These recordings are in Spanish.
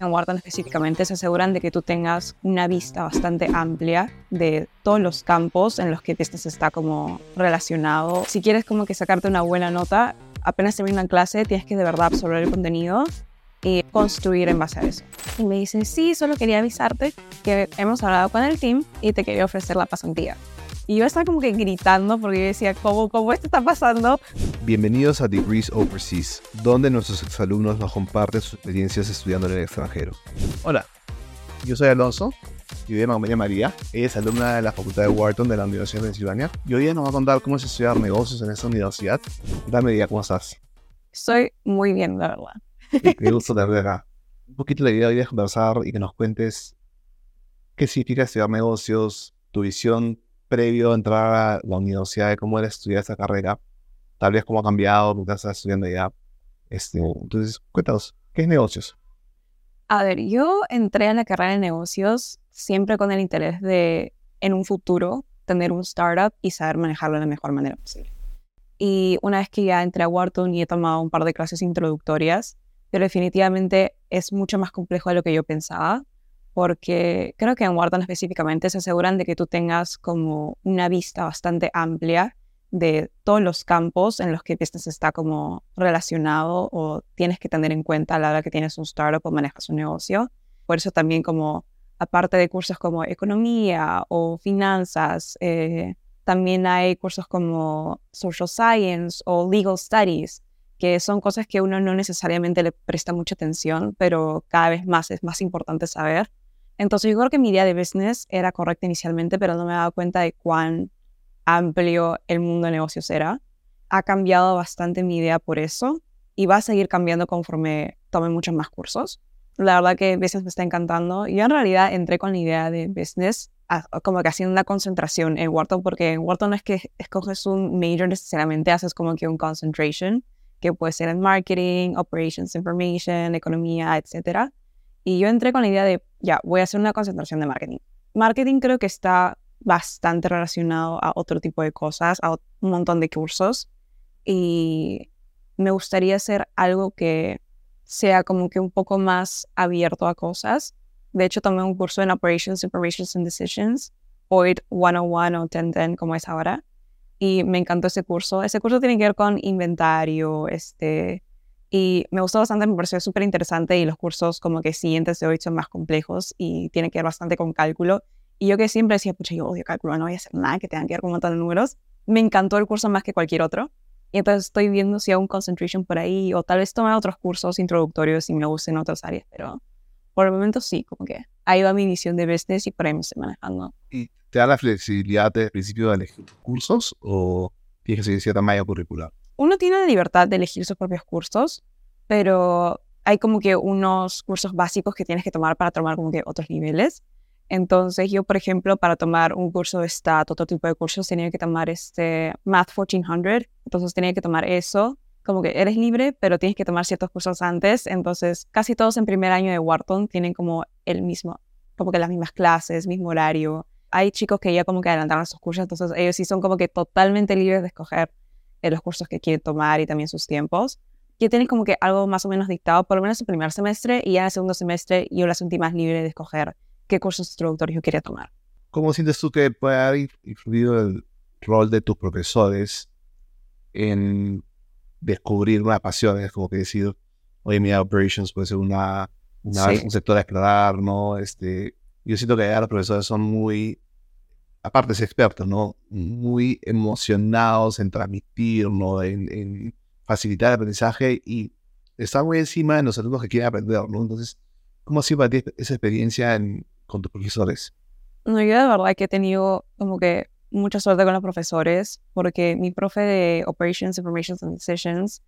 en Wharton específicamente se aseguran de que tú tengas una vista bastante amplia de todos los campos en los que business está como relacionado. Si quieres como que sacarte una buena nota, apenas termina la clase tienes que de verdad absorber el contenido y construir en base a eso. Y me dice, sí, solo quería avisarte que hemos hablado con el team y te quería ofrecer la pasantía. Y yo estaba como que gritando porque yo decía, ¿cómo, cómo esto está pasando? Bienvenidos a Degrees Overseas, donde nuestros exalumnos nos comparten sus experiencias estudiando en el extranjero. Hola, yo soy Alonso y de María María. Ella es alumna de la Facultad de Wharton de la Universidad de Pensilvania. Y hoy nos va a contar cómo es estudiar negocios en esta universidad. Dame María, ¿cómo estás? Estoy muy bien, la verdad. Qué gusto tenerte acá. Un poquito la idea hoy es conversar y que nos cuentes qué significa estudiar negocios, tu visión previo a entrar a la universidad de cómo era estudiar esa carrera, tal vez cómo ha cambiado mientras estás estudiando ya. Este, entonces, cuéntanos, ¿qué es negocios? A ver, yo entré a la carrera de negocios siempre con el interés de, en un futuro, tener un startup y saber manejarlo de la mejor manera posible. Y una vez que ya entré a Wharton y he tomado un par de clases introductorias, pero definitivamente es mucho más complejo de lo que yo pensaba porque creo que en Wharton específicamente se aseguran de que tú tengas como una vista bastante amplia de todos los campos en los que business está como relacionado o tienes que tener en cuenta a la hora que tienes un startup o manejas un negocio. Por eso también como, aparte de cursos como economía o finanzas, eh, también hay cursos como social science o legal studies, que son cosas que uno no necesariamente le presta mucha atención, pero cada vez más es más importante saber entonces yo creo que mi idea de business era correcta inicialmente, pero no me dado cuenta de cuán amplio el mundo de negocios era. Ha cambiado bastante mi idea por eso y va a seguir cambiando conforme tome muchos más cursos. La verdad que business me está encantando. Yo en realidad entré con la idea de business como que haciendo una concentración en Wharton, porque en Wharton no es que escoges un major necesariamente, haces como que un concentration, que puede ser en marketing, operations information, economía, etcétera. Y yo entré con la idea de, ya, voy a hacer una concentración de marketing. Marketing creo que está bastante relacionado a otro tipo de cosas, a un montón de cursos. Y me gustaría hacer algo que sea como que un poco más abierto a cosas. De hecho, tomé un curso en Operations, Operations and Decisions, OIT 101 o 1010, como es ahora. Y me encantó ese curso. Ese curso tiene que ver con inventario, este, y me gustó bastante, me pareció súper interesante y los cursos como que siguientes de hoy son más complejos y tiene que ver bastante con cálculo. Y yo que siempre decía, pucha, yo odio cálculo, no voy a hacer nada que tenga que ver con un montón de números. Me encantó el curso más que cualquier otro. Y entonces estoy viendo si hago un concentration por ahí o tal vez tomar otros cursos introductorios y me gusten otras áreas, pero por el momento sí, como que ahí va mi visión de business y por ahí me estoy manejando. ¿Y te da la flexibilidad desde el principio de elegir tus cursos o tienes que seguir cierta malla curricular? Uno tiene la libertad de elegir sus propios cursos, pero hay como que unos cursos básicos que tienes que tomar para tomar como que otros niveles. Entonces yo, por ejemplo, para tomar un curso de STAT, otro tipo de cursos, tenía que tomar este Math 1400. Entonces tenía que tomar eso. Como que eres libre, pero tienes que tomar ciertos cursos antes. Entonces casi todos en primer año de Wharton tienen como el mismo, como que las mismas clases, mismo horario. Hay chicos que ya como que adelantaron sus cursos, entonces ellos sí son como que totalmente libres de escoger en los cursos que quiere tomar y también sus tiempos. Ya tienes como que algo más o menos dictado, por lo menos el primer semestre, y ya en el segundo semestre yo la sentí más libre de escoger qué cursos introductorios yo quería tomar. ¿Cómo sientes tú que puede haber influido el rol de tus profesores en descubrir una pasión? Es como que decir, oye, mi operations puede ser una, un sector a explorar, ¿no? Este, yo siento que ya los profesores son muy aparte es experto, ¿no? Muy emocionados en transmitir, ¿no? En, facilitar el aprendizaje y está muy encima de los alumnos que quieren aprender, ¿no? Entonces, ¿cómo ha sido para ti esa experiencia con tus profesores? No, yo de verdad que he tenido como que mucha suerte con los profesores, porque mi profe de Operations, Information and Decisions,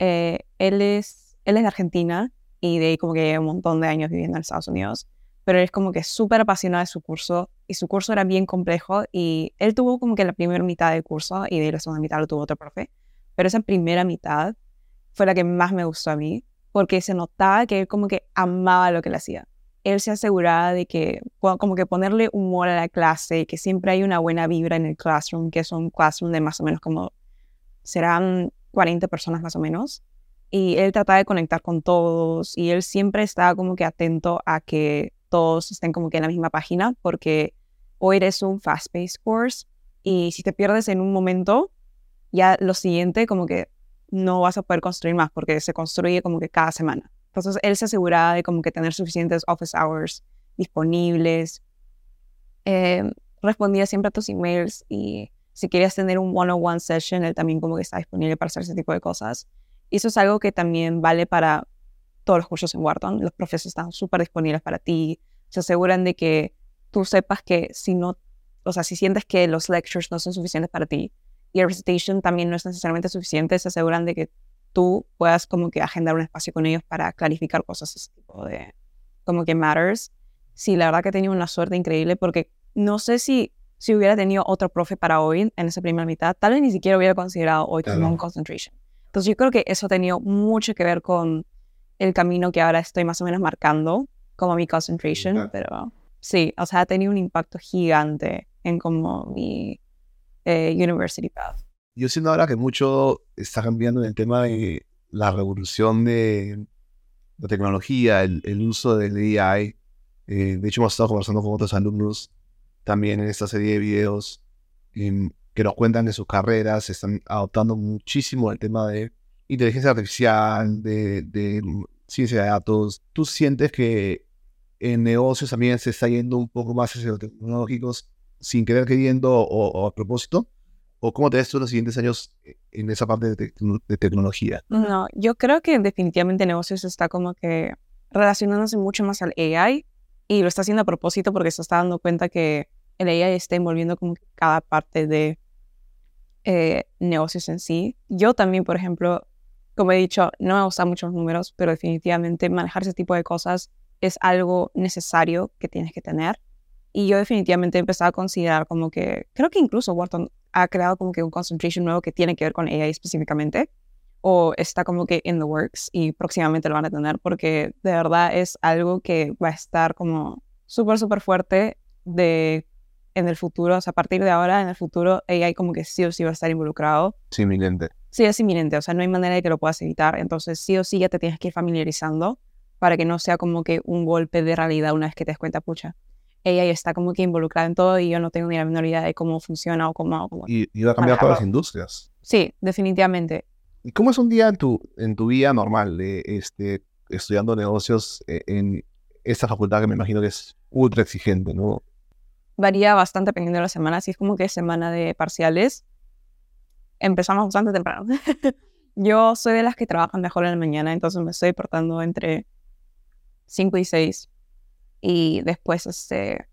eh, él, es, él es de Argentina y de ahí como que un montón de años viviendo en Estados Unidos pero él es como que súper apasionado de su curso y su curso era bien complejo y él tuvo como que la primera mitad del curso y de la segunda mitad lo tuvo otro profe, pero esa primera mitad fue la que más me gustó a mí porque se notaba que él como que amaba lo que le hacía. Él se aseguraba de que como que ponerle humor a la clase, que siempre hay una buena vibra en el classroom, que es un classroom de más o menos como serán 40 personas más o menos y él trataba de conectar con todos y él siempre estaba como que atento a que todos estén como que en la misma página porque hoy eres un fast-paced course y si te pierdes en un momento, ya lo siguiente como que no vas a poder construir más porque se construye como que cada semana. Entonces él se aseguraba de como que tener suficientes office hours disponibles, eh, respondía siempre a tus emails y si querías tener un one-on-one session, él también como que está disponible para hacer ese tipo de cosas. Eso es algo que también vale para todos los cursos en Wharton. Los profesores están súper disponibles para ti. Se aseguran de que tú sepas que si no, o sea, si sientes que los lectures no son suficientes para ti y el recitation también no es necesariamente suficiente, se aseguran de que tú puedas como que agendar un espacio con ellos para clarificar cosas, ese tipo de, como que matters. Sí, la verdad que he tenido una suerte increíble porque no sé si, si hubiera tenido otro profe para hoy en esa primera mitad, tal vez ni siquiera hubiera considerado hoy como un concentration. Entonces yo creo que eso ha tenido mucho que ver con el camino que ahora estoy más o menos marcando como mi concentration, pero sí, o sea, ha tenido un impacto gigante en como mi eh, university path. Yo siento ahora que mucho está cambiando en el tema de la revolución de la tecnología, el, uso del AI. Eh, de hecho, hemos estado conversando con otros alumnos también en esta serie de videos em, que nos cuentan de sus carreras, están adoptando muchísimo el tema de inteligencia artificial, de, ciencia de datos. ¿Tú sientes que en negocios también se está yendo un poco más hacia los tecnológicos sin querer queriendo o, a propósito? ¿O cómo te ves tú los siguientes años en esa parte de, de, tecnología? No, yo creo que definitivamente negocios está como que relacionándose mucho más al AI y lo está haciendo a propósito porque se está dando cuenta que el AI está envolviendo como cada parte de eh, negocios en sí. Yo también, por ejemplo, como he dicho, no me gustan muchos números, pero definitivamente manejar ese tipo de cosas es algo necesario que tienes que tener. Y yo definitivamente empezado a considerar como que, creo que incluso Wharton ha creado como que un concentration nuevo que tiene que ver con AI específicamente, o está como que in the works y próximamente lo van a tener, porque de verdad es algo que va a estar como súper, súper fuerte de en el futuro, o sea, a partir de ahora, en el futuro, AI como que sí o sí va a estar involucrado. Sí, inminente. Sí, es inminente, o sea, no hay manera de que lo puedas evitar, entonces sí o sí ya te tienes que ir familiarizando para que no sea como que un golpe de realidad una vez que te des cuenta, pucha, AI está como que involucrada en todo y yo no tengo ni la menor idea de cómo funciona o cómo... y, y va a cambiar todas las industrias. Sí, definitivamente. ¿Y cómo es un día en tu, en tu vida normal de este, estudiando negocios eh, en esta facultad que me imagino que es ultra exigente, ¿no? varía bastante dependiendo de la semana. Si es como que es semana de parciales, empezamos bastante temprano. Yo soy de las que trabajan mejor en la mañana, entonces me estoy portando entre 5 y 6. Y después, este,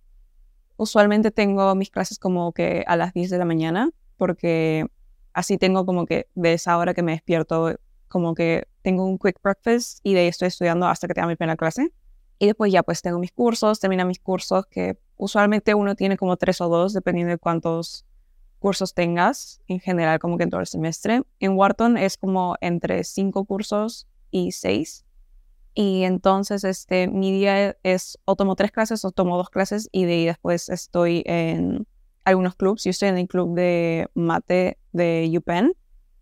usualmente tengo mis clases como que a las 10 de la mañana, porque así tengo como que de esa hora que me despierto, como que tengo un quick breakfast y de ahí estoy estudiando hasta que tenga mi primera clase. Y después ya pues tengo mis cursos, termino mis cursos que usualmente uno tiene como tres o dos, dependiendo de cuántos cursos tengas, en general como que en todo el semestre. En Wharton es como entre cinco cursos y seis. Y entonces este, mi día es o tomo tres clases o tomo dos clases y de ahí después estoy en algunos clubs. Yo estoy en el club de mate de UPenn.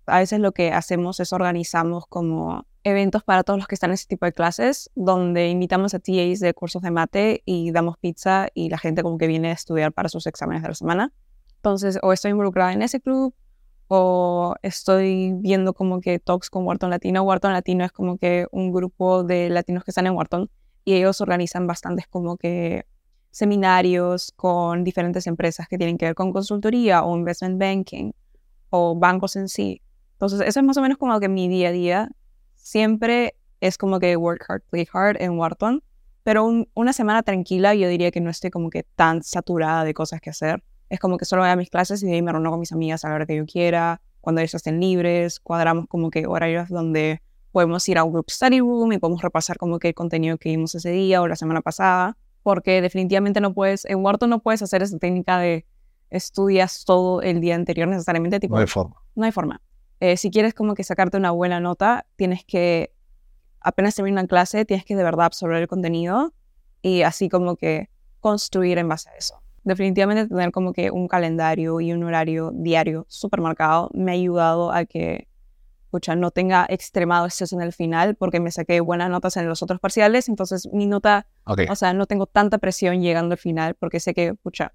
A veces lo que hacemos es organizamos como eventos para todos los que están en ese tipo de clases, donde invitamos a TAs de cursos de mate y damos pizza y la gente como que viene a estudiar para sus exámenes de la semana. Entonces, o estoy involucrada en ese club o estoy viendo como que talks con Wharton Latino. Wharton Latino es como que un grupo de latinos que están en Wharton y ellos organizan bastantes como que seminarios con diferentes empresas que tienen que ver con consultoría o investment banking o bancos en sí. Entonces, eso es más o menos como que mi día a día siempre es como que work hard, play hard en Wharton, pero una semana tranquila yo diría que no estoy como que tan saturada de cosas que hacer. Es como que solo voy a mis clases y de ahí me reúno con mis amigas a la hora que yo quiera, cuando ellos estén libres, cuadramos como que horarios donde podemos ir a un group study room y podemos repasar como que el contenido que vimos ese día o la semana pasada, porque definitivamente no puedes, en Wharton no puedes hacer esa técnica de estudias todo el día anterior necesariamente. Tipo, no hay forma. No hay forma. Eh, si quieres como que sacarte una buena nota, tienes que, apenas terminar una clase, tienes que de verdad absorber el contenido y así como que construir en base a eso. Definitivamente tener como que un calendario y un horario diario súper marcado me ha ayudado a que pucha, no tenga extremado exceso en el final porque me saqué buenas notas en los otros parciales, entonces mi nota, Ok. o sea, no tengo tanta presión llegando al final porque sé que, pucha,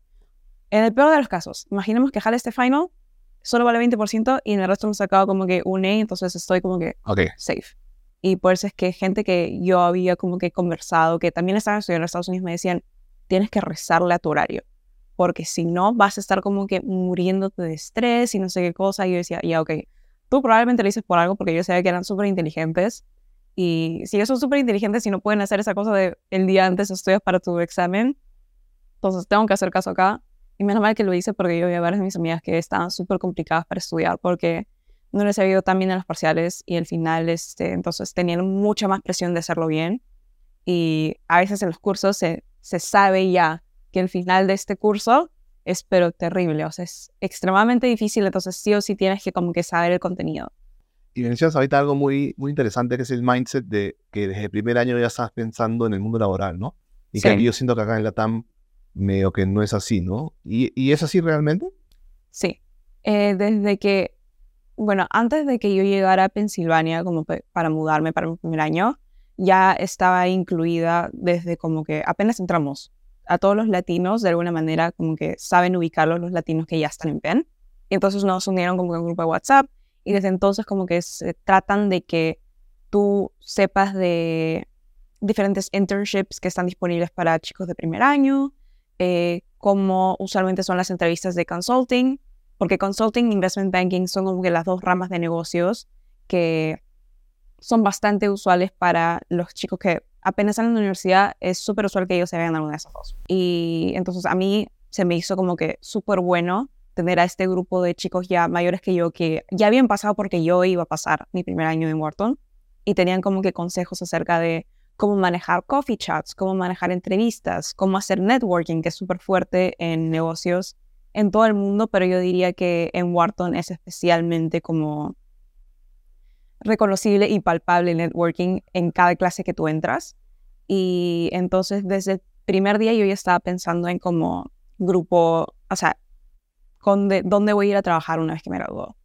en el peor de los casos, imaginemos que jale este final, solo vale 20% y en el resto me he sacado como que un A, entonces estoy como que Ok. safe. Y por eso es que gente que yo había como que conversado, que también estaban estudiando en Estados Unidos, me decían, tienes que rezarle a tu horario, porque si no vas a estar como que muriéndote de estrés y no sé qué cosa. Y yo decía, ya, ok, tú probablemente lo dices por algo, porque yo sabía que eran súper inteligentes. Y si ellos son súper inteligentes y no pueden hacer esa cosa de el día antes estudias para tu examen, entonces tengo que hacer caso acá. Y menos mal que lo hice porque yo vi a varias de mis amigas que estaban súper complicadas para estudiar porque no les había ido tan bien en los parciales y al final, este, entonces tenían mucha más presión de hacerlo bien. Y a veces en los cursos se, se sabe ya que el final de este curso es pero terrible, o sea, es extremadamente difícil, entonces sí o sí tienes que como que saber el contenido. Y mencionas ahorita algo muy, muy interesante que es el mindset de que desde el primer año ya estás pensando en el mundo laboral, ¿no? Y que Sí. aquí yo siento que acá en la TAM medio que no es así, ¿no? ¿Y, y es así realmente? Sí, Eh, desde que, bueno, antes de que yo llegara a Pensilvania como para mudarme para mi primer año, ya estaba incluida desde como que apenas entramos. A todos los latinos, de alguna manera, como que saben ubicarlos los latinos que ya están en Penn. Y entonces nos unieron como que un grupo de WhatsApp y desde entonces como que se tratan de que tú sepas de diferentes internships que están disponibles para chicos de primer año, eh, cómo usualmente son las entrevistas de consulting, porque consulting e investment banking son como que las dos ramas de negocios que son bastante usuales para los chicos que apenas de la universidad, es súper usual que ellos se vean alguna de esas dos. Y entonces a mí se me hizo como que súper bueno tener a este grupo de chicos ya mayores que yo que ya habían pasado porque yo iba a pasar mi primer año en Wharton y tenían como que consejos acerca de cómo manejar coffee chats, cómo manejar entrevistas, cómo hacer networking, que es súper fuerte en negocios en todo el mundo, pero yo diría que en Wharton es especialmente como reconocible y palpable networking en cada clase que tú entras. Y entonces desde el primer día yo ya estaba pensando en como grupo, o sea, de- dónde voy a ir a trabajar una vez que me graduó.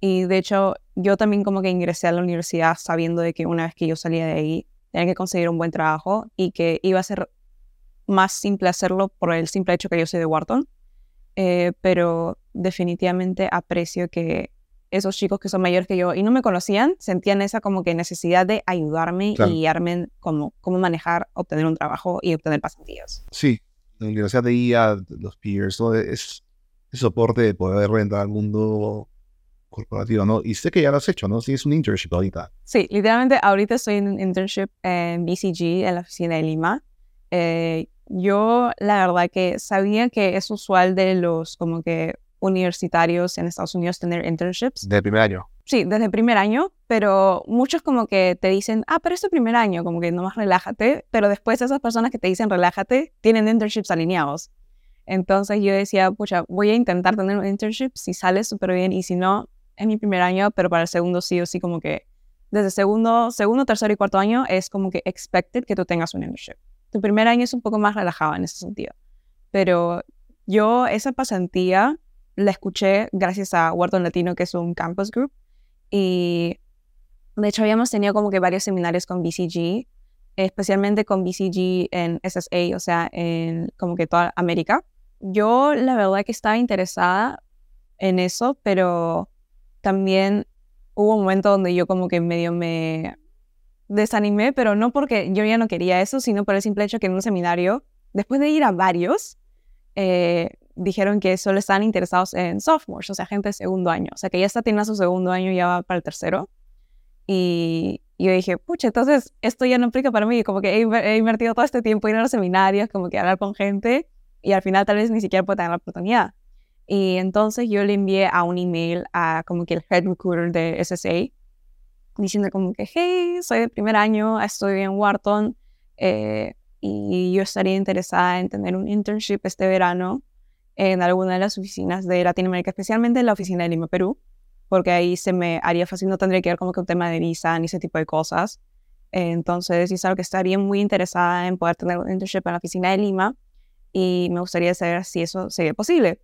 Y de hecho, yo también como que ingresé a la universidad sabiendo de que una vez que yo salía de ahí, tenía que conseguir un buen trabajo y que iba a ser más simple hacerlo por el simple hecho que yo soy de Wharton. Eh, pero definitivamente aprecio que esos chicos que son mayores que yo y no me conocían, sentían esa como que necesidad de ayudarme Claro. y guiarme en cómo, cómo manejar, obtener un trabajo y obtener pasantías. Sí. La universidad de IA, los peers, ¿no? Es, es soporte de poder entrar al mundo corporativo, ¿no? Y sé que ya lo has hecho, ¿no? Sí, es un internship ahorita. Sí, literalmente ahorita estoy en un internship en BCG, en la oficina de Lima. Eh, yo la verdad que sabía que es usual de los como que universitarios en Estados Unidos tener internships. El primer año. Sí, desde el primer año, pero muchos como que te dicen, ah, pero es tu primer año, como que nomás relájate, pero después esas personas que te dicen relájate tienen internships alineados. Entonces yo decía, pucha, voy a intentar tener un internship, si sale súper bien y si no, es mi primer año, pero para el segundo sí o sí como que desde segundo, segundo, tercero y cuarto año es como que expected que tú tengas un internship. Tu primer año es un poco más relajado en ese sentido. Pero yo esa pasantía la escuché gracias a Wharton Latino, que es un campus group, y de hecho habíamos tenido como que varios seminarios con BCG, especialmente con BCG en SSA, o sea, en como que toda América. Yo la verdad que estaba interesada en eso, pero también hubo un momento donde yo como que medio me desanimé, pero no porque yo ya no quería eso, sino por el simple hecho que en un seminario, después de ir a varios, eh, dijeron que solo estaban interesados en sophomores, o sea, gente de segundo año, o sea, que ya está teniendo su segundo año y ya va para el tercero. Y yo dije, pucha, entonces esto ya no aplica para mí, como que he, he invertido todo este tiempo en ir a los seminarios, como que hablar con gente, y al final tal vez ni siquiera puedo tener la oportunidad. Y entonces yo le envié a un email a como que el head recruiter de SSA, diciendo como que, hey, soy de primer año, estoy en Wharton, eh, y yo estaría interesada en tener un internship este verano en alguna de las oficinas de Latinoamérica, especialmente en la oficina de Lima, Perú, porque ahí se me haría fácil, no tendría que ver como que un tema de visa ni ese tipo de cosas. Entonces, es algo que estaría muy interesada en poder tener un internship en la oficina de Lima y me gustaría saber si eso sería posible.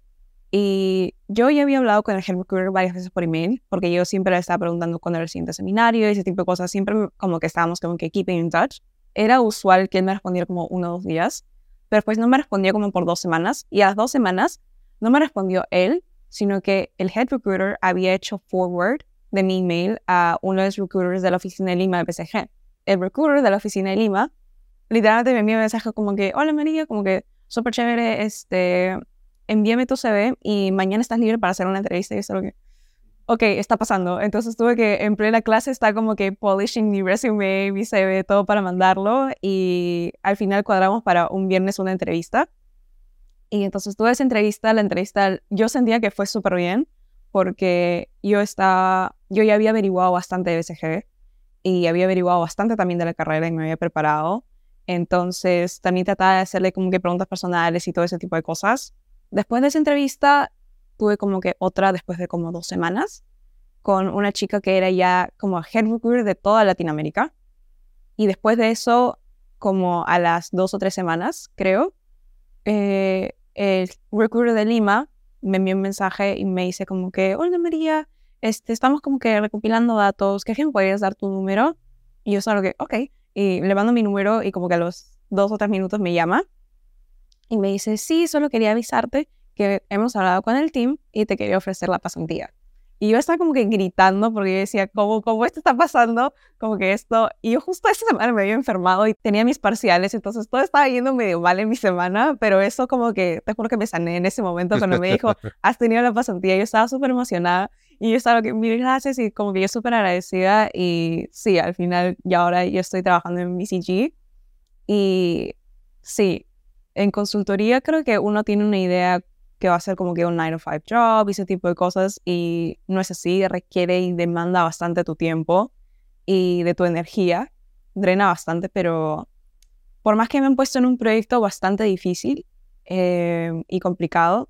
Y yo ya había hablado con el head recruiter varias veces por email, porque yo siempre le estaba preguntando cuándo era el siguiente seminario y ese tipo de cosas. Siempre como que estábamos como que keeping in touch. Era usual que él me respondiera como uno o dos días, pero después no me respondió como por dos semanas. Y a las dos semanas no me respondió él, sino que el head recruiter había hecho forward de mi email a uno de los recruiters de la oficina de Lima de PSG. El recruiter de la oficina de Lima literalmente me envió un mensaje como que, hola María, como que súper chévere, este, envíame tu CV y mañana estás libre para hacer una entrevista. Y eso lo que, ok, está pasando. Entonces tuve que, en plena clase, está como que polishing mi resume, mi CV, todo para mandarlo. Y al final cuadramos para un viernes una entrevista. Y entonces tuve esa entrevista, la entrevista, yo sentía que fue súper bien porque yo estaba, yo ya había averiguado bastante de BCG y había averiguado bastante también de la carrera y me había preparado. Entonces también trataba de hacerle como que preguntas personales y todo ese tipo de cosas. Después de esa entrevista, tuve como que otra después de como dos semanas con una chica que era ya como head recruiter de toda Latinoamérica. Y después de eso, como a las dos o tres semanas, creo, eh, el recruiter de Lima me envió un mensaje y me dice como que, hola María, este, estamos como que recopilando datos, ¿qué me podrías dar tu número? Y yo solo que, ok, y le mando mi número y como que a los dos o tres minutos me llama y me dice, sí, solo quería avisarte que hemos hablado con el team y te quería ofrecer la pasantía. Y yo estaba como que gritando porque yo decía, ¿cómo, cómo esto está pasando? Como que esto... Y yo justo esa semana me había enfermado y tenía mis parciales, entonces todo estaba yendo medio mal en mi semana, pero eso como que, te juro que me sané en ese momento cuando me dijo, has tenido la pasantía. Yo estaba súper emocionada y yo estaba que, mil gracias y como que yo súper agradecida y sí, al final ya ahora yo estoy trabajando en BCG y sí, en consultoría creo que uno tiene una idea que va a ser como que un 9 to 5 job y ese tipo de cosas y no es así, requiere y demanda bastante tu tiempo y de tu energía, drena bastante, pero por más que me han puesto en un proyecto bastante difícil eh, y complicado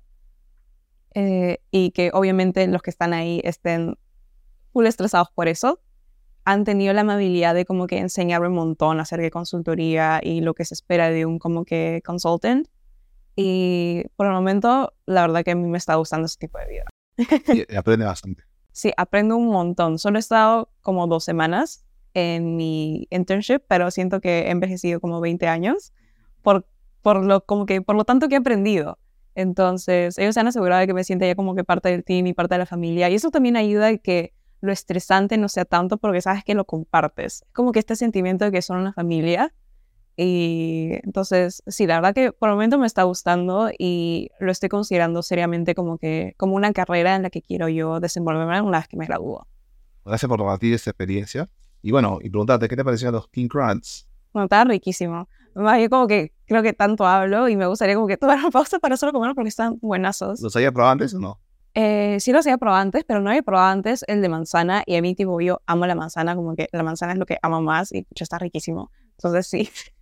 eh, y que obviamente los que están ahí estén full estresados por eso, han tenido la amabilidad de como que enseñarme un montón acerca de consultoría y lo que se espera de un como que consultant. Y por el momento, la verdad que a mí me está gustando ese tipo de vida. Y aprende bastante. Sí, aprendo un montón. Solo he estado como dos semanas en mi internship, pero siento que he envejecido como 20 años por, por, lo, como que, por lo tanto que he aprendido. Entonces, ellos se han asegurado de que me sienta ya como que parte del team y parte de la familia. Y eso también ayuda a que lo estresante no sea tanto porque sabes que lo compartes. Es como que este sentimiento de que son una familia. Y entonces, sí, la verdad que por el momento me está gustando y lo estoy considerando seriamente como que como una carrera en la que quiero yo desenvolverme una vez que me gradúo. Gracias por compartir esta experiencia. Y bueno, y preguntarte, ¿qué te parecieron los King Crunch? Bueno, está riquísimo. Más bien como que creo que tanto hablo y me gustaría como que tomar una pausa para solo comer porque están buenazos. ¿Los había probado antes o no? Eh, sí los había probado antes, pero no había probado antes el de manzana y a mí tipo yo amo la manzana, como que la manzana es lo que amo más y ya está riquísimo. Entonces sí.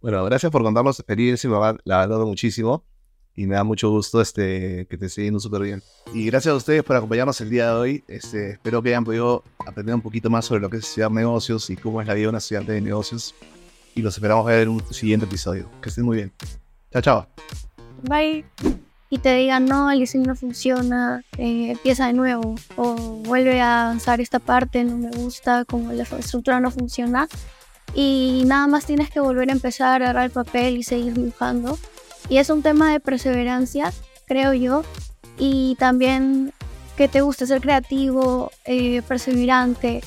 Bueno, gracias por contarnos experiencia, me ha, la ha dado muchísimo y me da mucho gusto este, que te esté yendo súper bien. Y gracias a ustedes por acompañarnos el día de hoy. Este, espero que hayan podido aprender un poquito más sobre lo que es estudiar negocios y cómo es la vida de una estudiante de negocios. Y los esperamos ver en un siguiente episodio. Que estén muy bien. Chao, chao. Bye y te digan, no, el diseño no funciona, eh, empieza de nuevo, o vuelve a avanzar esta parte, no me gusta, como la estructura no funciona, y nada más tienes que volver a empezar a agarrar el papel y seguir dibujando. Y es un tema de perseverancia, creo yo, y también que te guste ser creativo, eh, perseverante,